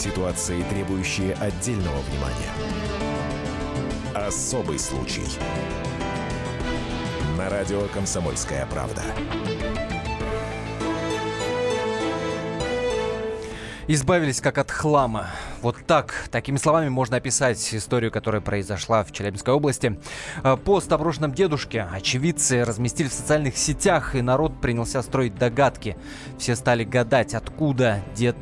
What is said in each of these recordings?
Ситуации, требующие отдельного внимания. Особый случай. На радио «Комсомольская правда». Избавились как от хлама. Вот так, такими словами можно описать историю, которая произошла в Челябинской области. Э, пост о брошенном дедушке очевидцы разместили в социальных сетях, и народ принялся строить догадки. Все стали гадать, откуда дед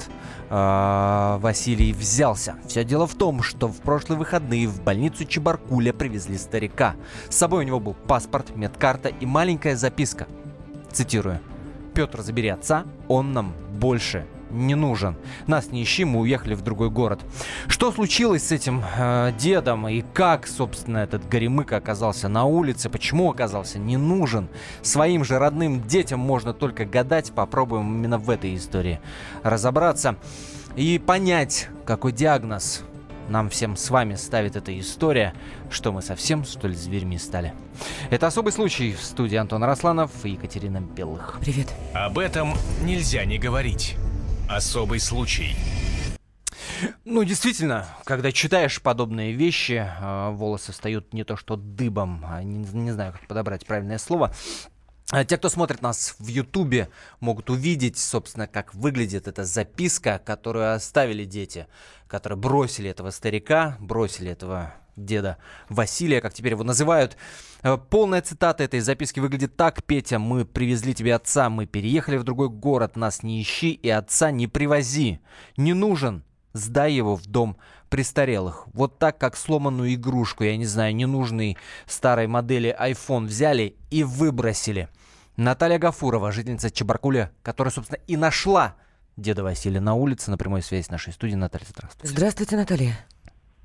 э, Василий взялся. Все дело в том, что в прошлые выходные в больницу Чебаркуля привезли старика. С собой у него был паспорт, медкарта и маленькая записка. Цитирую. «Петр, забери отца, он нам больше не нужен. Нас не ищи, мы уехали в другой город. Что случилось с этим э, дедом и как, собственно, этот горемыка оказался на улице, почему оказался не нужен? Своим же родным детям можно только гадать, попробуем именно в этой истории разобраться и понять, какой диагноз нам всем с вами ставит эта история, что мы совсем столь зверьми стали. Это особый случай в студии Антон Росланов и Екатерина Белых. Привет. Об этом нельзя не говорить. Особый случай. Ну, действительно, когда читаешь подобные вещи, э, волосы встают не то что дыбом, а не, не знаю, как подобрать правильное слово. А те, кто смотрит нас в Ютубе, могут увидеть, собственно, как выглядит эта записка, которую оставили дети, которые бросили этого старика, бросили этого деда Василия, как теперь его называют. Э, полная цитата этой записки выглядит так. «Петя, мы привезли тебе отца, мы переехали в другой город, нас не ищи и отца не привози. Не нужен, сдай его в дом престарелых. Вот так, как сломанную игрушку, я не знаю, ненужный старой модели iPhone взяли и выбросили». Наталья Гафурова, жительница Чебаркуля, которая, собственно, и нашла деда Василия на улице, на прямой связи с нашей студией. Наталья, здравствуйте. Здравствуйте, Наталья.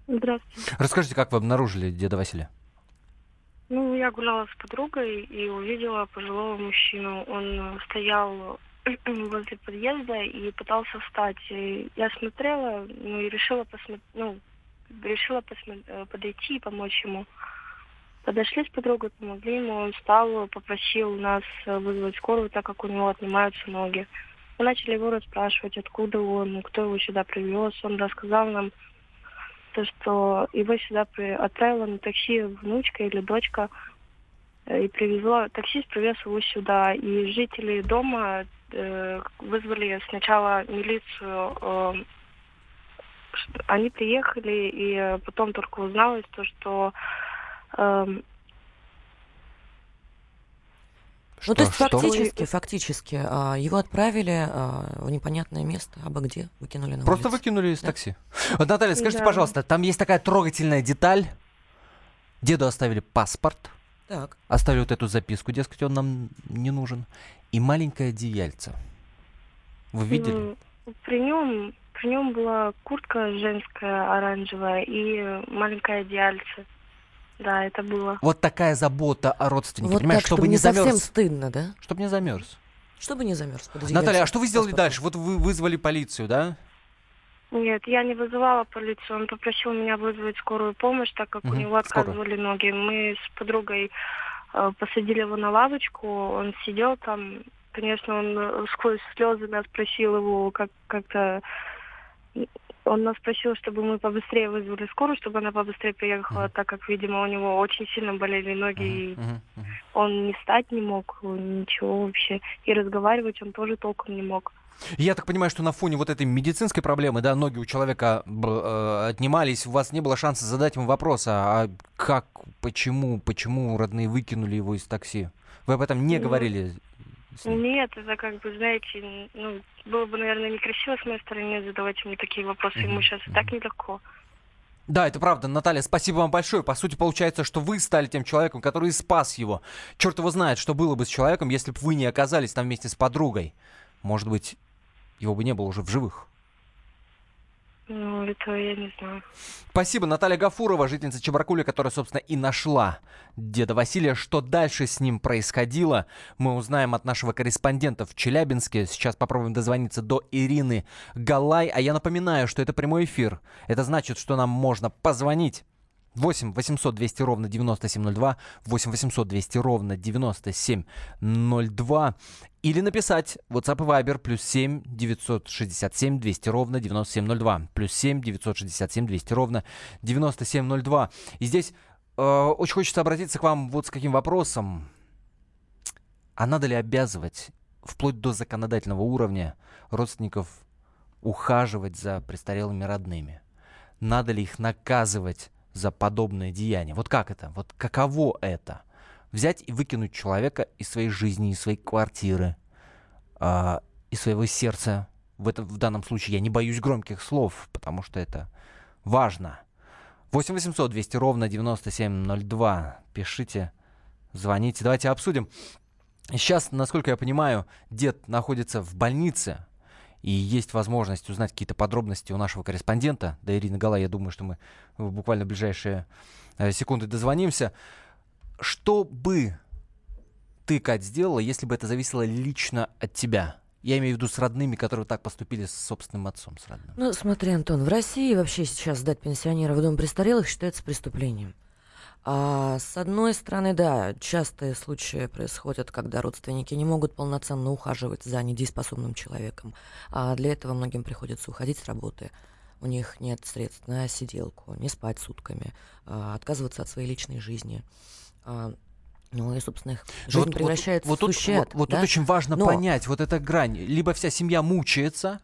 Здравствуйте. Расскажите, как вы обнаружили деда Василия? Ну, я гуляла с подругой и увидела пожилого мужчину. Он стоял возле подъезда и пытался встать. И я смотрела, ну и решила посмотреть, ну, решила посмотри- э, подойти и помочь ему. Подошли с подругой, помогли ему, он встал, попросил нас э, вызвать скорую, так как у него отнимаются ноги. Мы начали его расспрашивать, откуда он, кто его сюда привез. Он рассказал нам, то, что его сюда при... отправила на такси внучка или дочка э, и привезла, таксист привез его сюда. И жители дома э, вызвали сначала милицию. Э, они приехали, и э, потом только узналось то, что э, ну, то есть что? фактически, фактически, а, его отправили а, в непонятное место, абы где, выкинули на Просто улицу. выкинули из Да. такси. Вот, Наталья, скажите, Да. пожалуйста, там есть такая трогательная деталь. Деду оставили паспорт, Так. оставили вот эту записку, дескать, он нам не нужен, и маленькое одеяльце. Вы видели? при нем при нем была куртка женская оранжевая и маленькое одеяльце. Да, это было. Вот такая забота о родственнике, Вот понимаешь, так, чтобы, чтобы не не совсем замерз. стыдно, да? Чтобы не замерз. Чтобы не замерз. под Наталья, а что вы сделали дальше? Вот вы вызвали полицию, да? Нет, я не вызывала полицию. Он попросил меня вызвать скорую помощь, так как у Мгм, него отказывали ноги. Мы с подругой э, посадили его на лавочку. Он сидел там. Конечно, он э, сквозь слезы нас просил его как как-то. Он нас просил, чтобы мы побыстрее вызвали скорую, чтобы она побыстрее приехала, Мгм. так как, видимо, у него очень сильно болели ноги, и Мгм, мгм. он не встать не мог, ничего вообще. И разговаривать он тоже толком не мог. Я так понимаю, что на фоне вот этой медицинской проблемы, да, ноги у человека э, отнимались, у вас не было шанса задать ему вопрос, а, а как, почему, почему родные выкинули его из такси? Вы об этом не Ну, говорили? Нет, это как бы, знаете, ну, было бы, наверное, некрасиво с моей стороны задавать ему такие вопросы. Ему сейчас и так нелегко. Да, это правда, Наталья, спасибо вам большое. По сути, получается, что вы стали тем человеком, который спас его. Черт его знает, что было бы с человеком, если бы вы не оказались там вместе с подругой. Может быть, его бы не было уже в живых. Ну, этого я не знаю. Спасибо, Наталья Гафурова, жительница Чебаркуля, которая, собственно, и нашла деда Василия. Что дальше с ним происходило, мы узнаем от нашего корреспондента в Челябинске. Сейчас попробуем дозвониться до Ирины Галай. А я напоминаю, что это прямой эфир. Это значит, что нам можно позвонить 8 800 200 ровно 9702, 8 800 200 ровно 9702. Или написать WhatsApp и Viber плюс 7 967 200 ровно 9702. Плюс 7 967 200 ровно 9702. И здесь э, очень хочется обратиться к вам вот с каким вопросом. А надо ли обязывать вплоть до законодательного уровня родственников ухаживать за престарелыми родными? Надо ли их наказывать за подобное деяние? Вот как это? Вот каково это? Взять и выкинуть человека из своей жизни, из своей квартиры, э, из своего сердца. В, этом, в данном случае я не боюсь громких слов, потому что это важно. 8 800 200 ровно 9702. Пишите, звоните. Давайте обсудим. Сейчас, насколько я понимаю, дед находится в больнице, и есть возможность узнать какие-то подробности у нашего корреспондента, да, Ирина Гала, я думаю, что мы буквально в ближайшие э, секунды дозвонимся. Что бы ты, Кать, сделала, если бы это зависело лично от тебя? Я имею в виду с родными, которые так поступили с собственным отцом, с родным. Ну, смотри, Антон, в России вообще сейчас сдать пенсионера в дом престарелых считается преступлением. А, с одной стороны, да, частые случаи происходят, когда родственники не могут полноценно ухаживать за недееспособным человеком. А для этого многим приходится уходить с работы. У них нет средств на сиделку, не спать сутками, а, отказываться от своей личной жизни. А, ну и, собственно, их жизнь вот, превращается вот, в вот сущет. Вот, вот да? тут очень важно Но... понять вот эта грань. Либо вся семья мучается,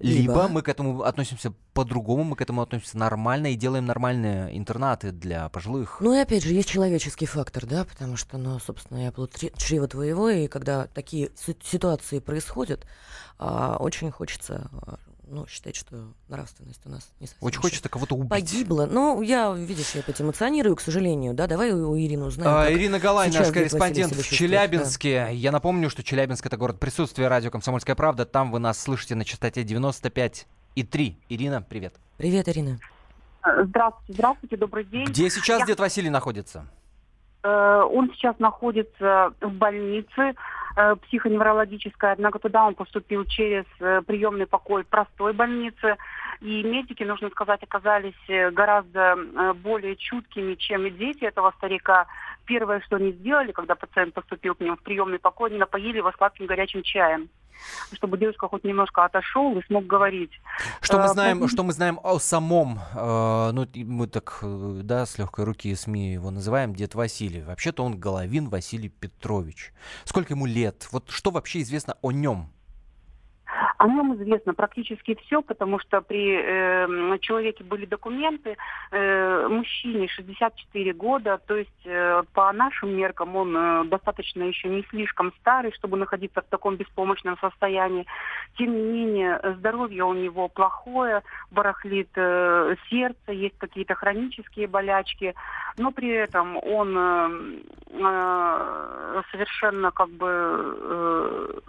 либо, Либо мы к этому относимся по-другому, мы к этому относимся нормально и делаем нормальные интернаты для пожилых. Ну и опять же, есть человеческий фактор, да, потому что, ну, собственно, я плод чрева твоего, и когда такие ситуации происходят, а, очень хочется а, ну, считать, что нравственность у нас не совсем Очень хочется кого-то убить. Погибла. Ну, я, видишь, я опять эмоционирую, к сожалению, да, давай у, у Ирины узнаем. А, Ирина Галай, наш корреспондент в Челябинске. Да. Я напомню, что Челябинск это город присутствия радио «Комсомольская правда». Там вы нас слышите на частоте 95 и 3. Ирина, привет. Привет, Ирина. Здравствуйте, здравствуйте, добрый день. Где сейчас я... дед Василий находится? Э, он сейчас находится в больнице э, психоневрологической, однако туда он поступил через э, приемный покой простой больницы. И медики, нужно сказать, оказались гораздо более чуткими, чем дети этого старика. Первое, что они сделали, когда пациент поступил к ним в приемный покой, они напоили его сладким горячим чаем чтобы девушка хоть немножко отошел и смог говорить. Что мы знаем, что мы знаем о самом, э, ну мы так, да, с легкой руки СМИ его называем, дед Василий. Вообще-то он Головин Василий Петрович. Сколько ему лет? Вот что вообще известно о нем? О нем известно практически все, потому что при э, человеке были документы. Э, мужчине 64 года, то есть э, по нашим меркам он э, достаточно еще не слишком старый, чтобы находиться в таком беспомощном состоянии. Тем не менее, здоровье у него плохое, барахлит э, сердце, есть какие-то хронические болячки, но при этом он э, э, совершенно как бы э,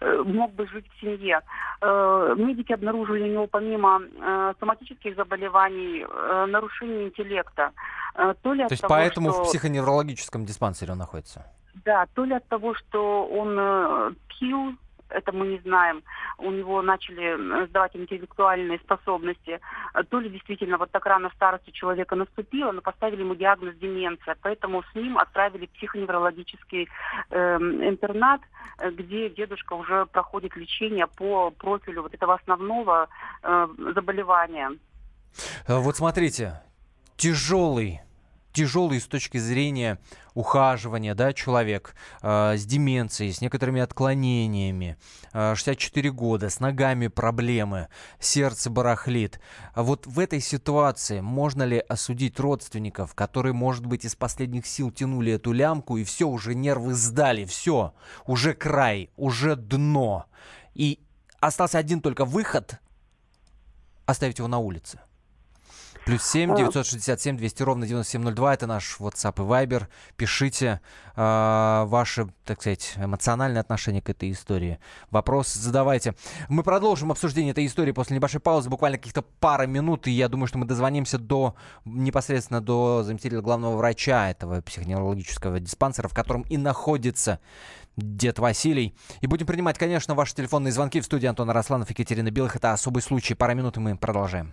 э мог бы жить в семье. Э, медики обнаружили у него помимо э, соматических заболеваний э, нарушение интеллекта. То, ли то есть того, поэтому что... в психоневрологическом диспансере он находится? Да, то ли от того, что он пил это мы не знаем, у него начали сдавать интеллектуальные способности, то ли действительно вот так рано старость у человека наступила, но поставили ему диагноз деменция, поэтому с ним отправили психоневрологический э, интернат, где дедушка уже проходит лечение по профилю вот этого основного э, заболевания. Вот смотрите, тяжелый тяжелый с точки зрения ухаживания, да, человек э, с деменцией, с некоторыми отклонениями, э, 64 года, с ногами проблемы, сердце барахлит. Вот в этой ситуации можно ли осудить родственников, которые, может быть, из последних сил тянули эту лямку, и все, уже нервы сдали, все, уже край, уже дно, и остался один только выход, оставить его на улице? Плюс 7 967 200 ровно 9702. Это наш WhatsApp и Viber. Пишите э, ваши, так сказать, эмоциональное отношение к этой истории. Вопрос задавайте. Мы продолжим обсуждение этой истории после небольшой паузы. Буквально каких-то пара минут. И я думаю, что мы дозвонимся до непосредственно до заместителя главного врача этого психоневрологического диспансера, в котором и находится дед Василий. И будем принимать, конечно, ваши телефонные звонки в студии Антона Росланов и Екатерина Белых. Это особый случай. Пара минут, и мы продолжаем.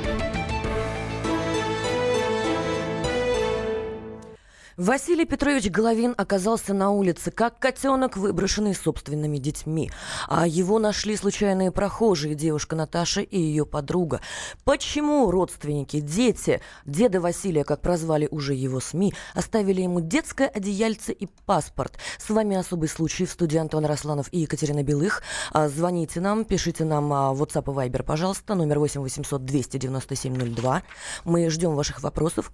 Василий Петрович Головин оказался на улице, как котенок, выброшенный собственными детьми. А его нашли случайные прохожие, девушка Наташа и ее подруга. Почему родственники, дети, деда Василия, как прозвали уже его СМИ, оставили ему детское одеяльце и паспорт? С вами особый случай в студии Антон Росланов и Екатерина Белых. А, звоните нам, пишите нам а, WhatsApp и Viber, пожалуйста, номер 8 800 297 02. Мы ждем ваших вопросов.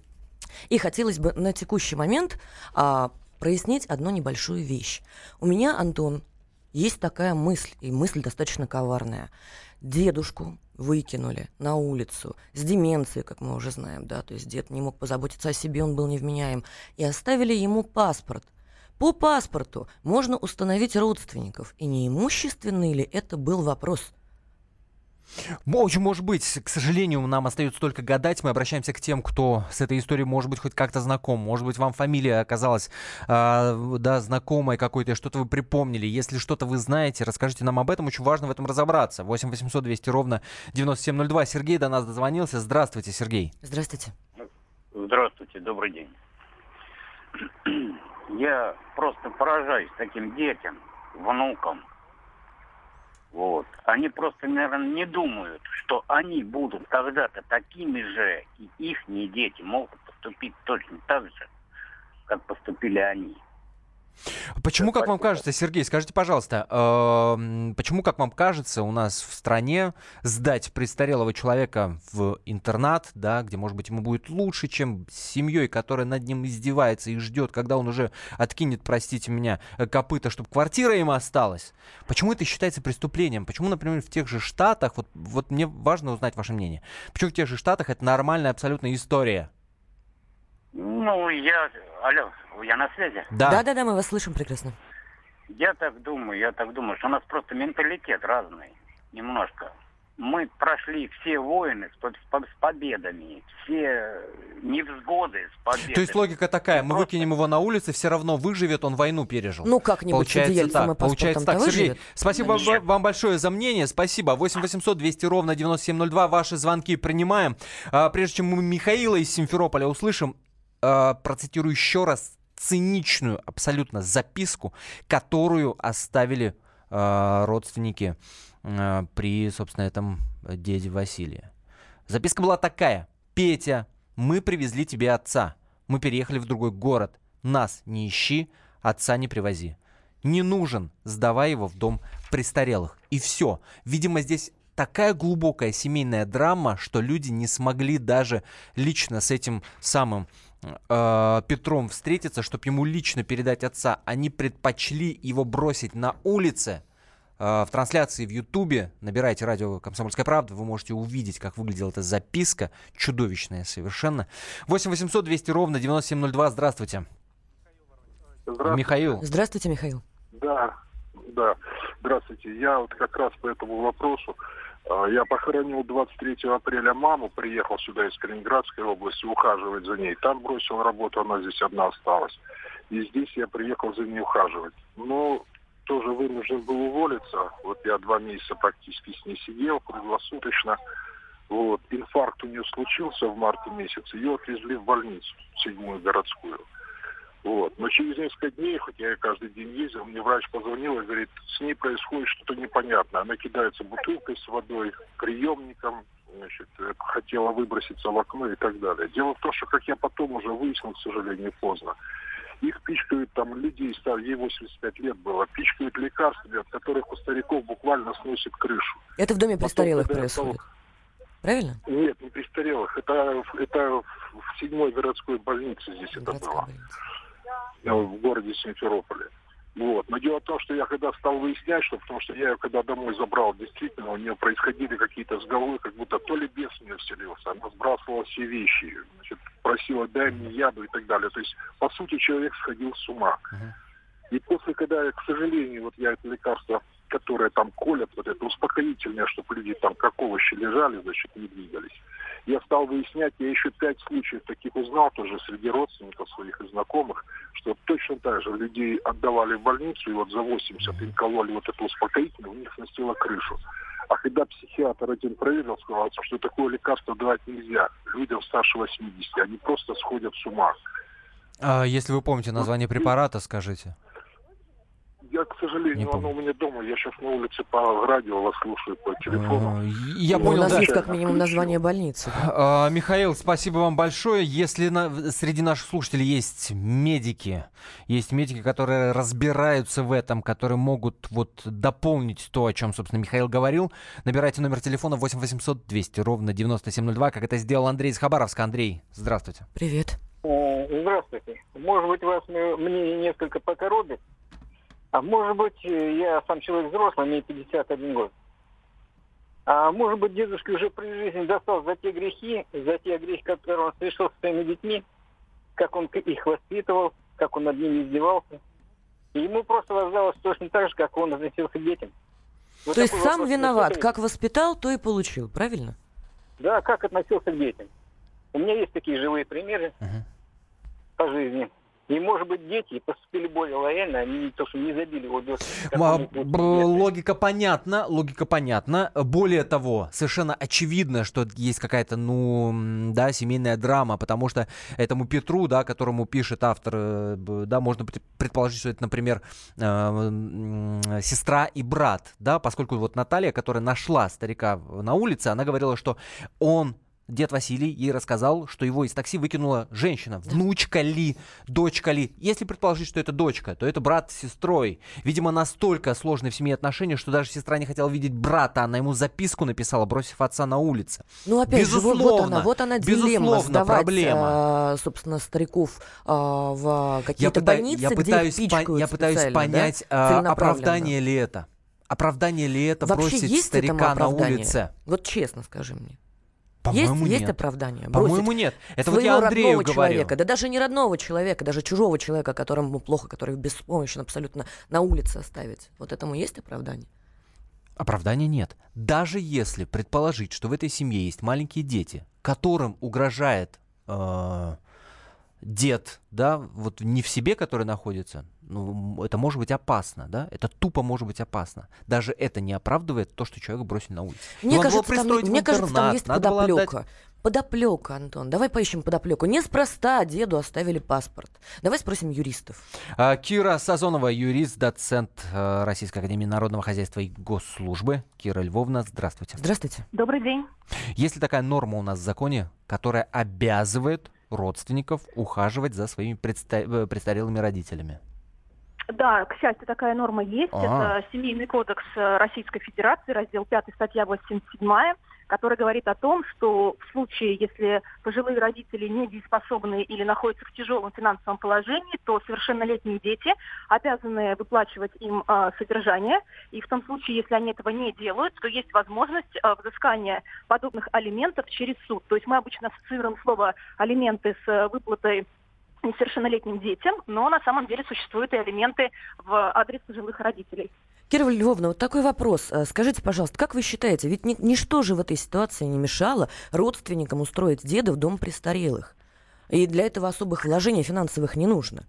И хотелось бы на текущий момент а, прояснить одну небольшую вещь. У меня, Антон, есть такая мысль, и мысль достаточно коварная. Дедушку выкинули на улицу с деменцией, как мы уже знаем, да, то есть дед не мог позаботиться о себе, он был невменяем, и оставили ему паспорт. По паспорту можно установить родственников, и неимущественный ли это был вопрос – очень может быть. К сожалению, нам остается только гадать. Мы обращаемся к тем, кто с этой историей может быть хоть как-то знаком. Может быть, вам фамилия оказалась э, да, знакомой какой-то, что-то вы припомнили. Если что-то вы знаете, расскажите нам об этом. Очень важно в этом разобраться. 8 800 200 ровно 9702. Сергей до нас дозвонился. Здравствуйте, Сергей. Здравствуйте. Здравствуйте, добрый день. Я просто поражаюсь таким детям, внукам, вот. Они просто, наверное, не думают, что они будут когда-то такими же, и их дети могут поступить точно так же, как поступили они. Почему, как вам кажется, Сергей, скажите, пожалуйста, э, почему, как вам кажется, у нас в стране сдать престарелого человека в интернат, да, где, может быть, ему будет лучше, чем с семьей, которая над ним издевается и ждет, когда он уже откинет, простите меня, копыта, чтобы квартира ему осталась? Почему это считается преступлением? Почему, например, в тех же Штатах, вот, вот мне важно узнать ваше мнение, почему в тех же Штатах это нормальная абсолютно история? Ну, я... Алло, я на связи? Да. Да, да, да, мы вас слышим прекрасно. Я так думаю, я так думаю, что у нас просто менталитет разный. Немножко. Мы прошли все войны с, с победами, все невзгоды с победами. То есть логика такая, мы просто... выкинем его на улице, все равно выживет, он войну пережил. Ну как-нибудь Получается так, получается так. Сергей, спасибо Нет. вам большое за мнение, спасибо. 8 800 200 ровно 9702, ваши звонки принимаем. А, прежде чем мы Михаила из Симферополя услышим, а, процитирую еще раз циничную абсолютно записку, которую оставили э, родственники э, при, собственно, этом деде Василия. Записка была такая. «Петя, мы привезли тебе отца. Мы переехали в другой город. Нас не ищи, отца не привози. Не нужен, сдавай его в дом престарелых». И все. Видимо, здесь такая глубокая семейная драма, что люди не смогли даже лично с этим самым э, Петром встретиться, чтобы ему лично передать отца. Они предпочли его бросить на улице. Э, в трансляции в Ютубе набирайте радио «Комсомольская правда», вы можете увидеть, как выглядела эта записка, чудовищная совершенно. 8 800 200 ровно 9702, здравствуйте. Здравствуйте. Михаил. Здравствуйте, Михаил. Да, да, здравствуйте. Я вот как раз по этому вопросу я похоронил 23 апреля маму, приехал сюда из Калининградской области ухаживать за ней. Там бросил работу, она здесь одна осталась. И здесь я приехал за ней ухаживать. Но тоже вынужден был уволиться. Вот я два месяца практически с ней сидел круглосуточно. Вот. Инфаркт у нее случился в марте месяце. Ее отвезли в больницу, седьмую городскую. Вот. Но через несколько дней, хоть я каждый день ездил, мне врач позвонил и говорит, с ней происходит что-то непонятное. Она кидается бутылкой с водой, приемником, значит, э, хотела выброситься в окно и так далее. Дело в том, что, как я потом уже выяснил, к сожалению, поздно, их пичкают там людей, стар- ей 85 лет было, пичкают лекарствами, от которых у стариков буквально сносит крышу. Это в доме Потом, престарелых я происходит. Правильно? Нет, не престарелых. Это, это в седьмой городской больнице здесь это Городская было. больница. В городе Симферополе. Вот. Но дело в том, что я когда стал выяснять, что потому что я ее когда домой забрал, действительно, у нее происходили какие-то сговоры, как будто то ли бес в нее вселился, она сбрасывала все вещи, значит, просила дай мне яду и так далее. То есть, по сути, человек сходил с ума. И после, когда, я, к сожалению, вот я это лекарство, которое там колят, вот это успокоительное, чтобы люди там как овощи лежали, значит, не двигались. Я стал выяснять, я еще пять случаев таких узнал тоже среди родственников своих и знакомых, что точно так же людей отдавали в больницу, и вот за 80 им кололи вот это успокоительное, у них сносило крышу. А когда психиатр один проверил, сказал, что такое лекарство давать нельзя людям старше 80, они просто сходят с ума. А если вы помните название препарата, скажите. Я, к Не сожалению, помню. оно у меня дома, я сейчас на улице по радио вас слушаю, по телефону. Э, Я Ну, у понял, нас да. есть как минимум название больницы. А, Михаил, спасибо вам большое. Если на- среди наших слушателей есть медики, есть медики, которые разбираются в этом, которые могут вот дополнить то, о чем, собственно, Михаил говорил, набирайте номер телефона 8 800 200 ровно 9702, как это сделал Андрей из Хабаровска. Андрей, здравствуйте. Привет. Э, Здравствуйте. Может быть, вас м- мнение несколько покоробит, а может быть, э, я сам человек взрослый, мне 51 год. А может быть, дедушка уже при жизни достал за те грехи, за те грехи, которые он совершил с своими детьми, как он их воспитывал, как он над ними издевался. И ему просто воздалось точно так же, как он относился к детям. Вот То есть сам виноват. Как воспитал, то и получил. Правильно? Да, как относился к детям. У меня есть такие живые примеры Мгм. по жизни. И, может быть, дети поступили более лояльно, они не то, что не забили его до... Логика понятна, логика понятна. Более того, совершенно очевидно, что есть какая-то, ну, да, семейная драма, потому что этому Петру, да, которому пишет автор, э, да, можно пред- предположить, что это, например, э, м, сестра и брат, да, поскольку вот Наталья, которая нашла старика на улице, она говорила, что он Дед Василий ей рассказал, что его из такси выкинула женщина. Внучка ли, дочка ли. Если предположить, что это дочка, то это брат с сестрой. Видимо, настолько сложные в семье отношения, что даже сестра не хотела видеть брата. Она ему записку написала, бросив отца на улице. Ну, опять же, вот, вот Безусловно, она, вот она дилемма безусловно, сдавать, проблема. а, собственно, стариков а, в какие-то больницы, я где пытаюсь, их пичкают я пытаюсь да, понять, а, целенаправленно. оправдание ли это. Оправдание ли это Вообще бросить старика на улице? Вот честно скажи мне. Есть, По-моему, есть нет. оправдание? Бросить По-моему, нет. Это вот я Андрею родного говорю. человека, да даже не родного человека, даже чужого человека, которому плохо, который беспомощен абсолютно на улице оставить. Вот этому есть оправдание? Оправдания нет. Даже если предположить, что в этой семье есть маленькие дети, которым угрожает э, дед, да, вот не в себе, который находится, ну, это может быть опасно, да, это тупо может быть опасно. Даже это не оправдывает то, что человека бросили на улице. Мне кажется, там, мне кажется, там есть подоплека. Подоплека, Антон. Давай поищем подоплеку. Неспроста деду оставили паспорт. Давай спросим юристов. А, Кира Сазонова, юрист, доцент э, Российской Академии Народного Хозяйства и Госслужбы. Кира Львовна, здравствуйте. Здравствуйте. Добрый день. Есть ли такая норма у нас в законе, которая обязывает родственников ухаживать за своими предста- э, престарелыми родителями? Да, к счастью, такая норма есть. А. Это Семейный кодекс э, Российской Федерации, раздел 5, статья 87, который говорит о том, что в случае, если пожилые родители недееспособны или находятся в тяжелом финансовом положении, то совершеннолетние дети обязаны выплачивать им э, содержание. И в том случае, если они этого не делают, то есть возможность э, взыскания подобных алиментов через суд. То есть мы обычно ассоциируем слово алименты с э, выплатой несовершеннолетним детям, но на самом деле существуют и алименты в адрес пожилых родителей. Кира Львовна, вот такой вопрос. Э, Скажите, пожалуйста, как вы считаете, ведь ни- ничто же в этой ситуации не мешало родственникам устроить деда в дом престарелых? И для этого особых вложений финансовых не нужно.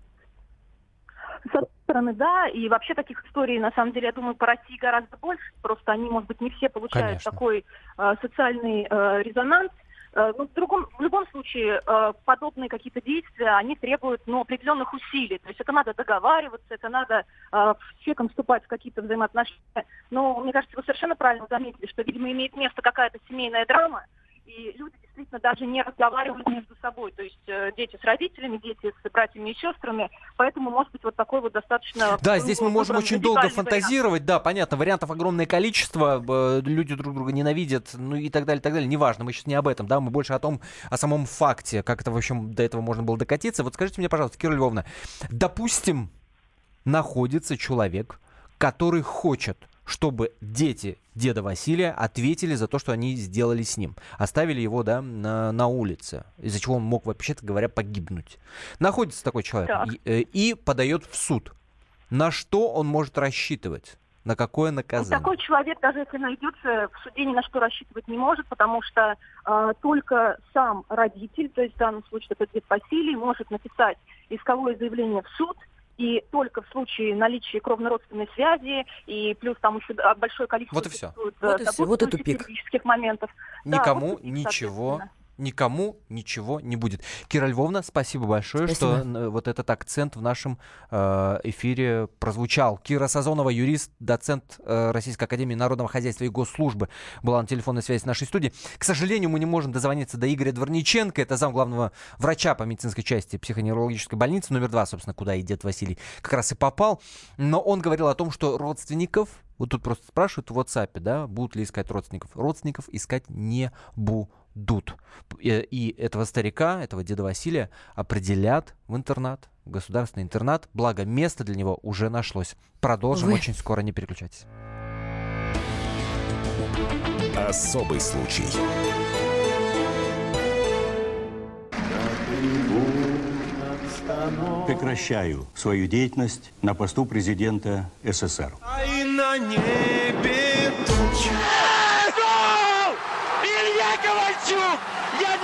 С одной стороны, да, и вообще таких историй, на самом деле, я думаю, по России гораздо больше. Просто они, может быть, не все получают Конечно. такой э, социальный э, резонанс. Э, ну, в, другом, в любом случае, э, подобные какие-то действия, они требуют ну, определенных усилий. То есть это надо договариваться, это надо э, с человеком вступать в какие-то взаимоотношения. Но мне кажется, вы совершенно правильно заметили, что, видимо, имеет место какая-то семейная драма, и люди действительно даже не разговаривают между собой, то есть э, дети с родителями, дети с братьями и сестрами, поэтому может быть вот такой вот достаточно... Да, ну, здесь мы можем очень долго фантазировать, вариант. да, понятно, вариантов огромное количество, э, люди друг друга ненавидят, ну и так далее, так далее, неважно, мы сейчас не об этом, да, мы больше о том, о самом факте, как это, в общем, до этого можно было докатиться. Вот скажите мне, пожалуйста, Кира Львовна, допустим, находится человек, который хочет чтобы дети деда Василия ответили за то, что они сделали с ним. Оставили его, да, на, на улице, из-за чего он мог, вообще-то говоря, погибнуть. Находится такой человек и, э, и подает в суд. На что он может рассчитывать? На какое наказание? такой человек, даже если найдется, в суде ни на что рассчитывать не может, потому что э, только сам родитель, то есть в данном случае это дед Василий, может написать исковое заявление в суд, и только в случае наличия кровно-родственной связи, и плюс там еще большое количество... Вот и все. Вот и все, вот и тупик. моментов. Никому да, вот ничего никому ничего не будет. Кира Львовна, спасибо большое, спасибо. что вот этот акцент в нашем э, эфире прозвучал. Кира Сазонова, юрист, доцент э, Российской Академии Народного Хозяйства и Госслужбы, была на телефонной связи с нашей студией. К сожалению, мы не можем дозвониться до Игоря Дворниченко, это зам главного врача по медицинской части психоневрологической больницы номер два, собственно, куда и дед Василий как раз и попал. Но он говорил о том, что родственников вот тут просто спрашивают в WhatsApp, да, будут ли искать родственников. Родственников искать не будут дут. И этого старика, этого деда Василия определят в интернат, в государственный интернат. Благо, место для него уже нашлось. Продолжим Вы... очень скоро, не переключайтесь. Особый случай. Прекращаю свою деятельность на посту президента СССР. А на небе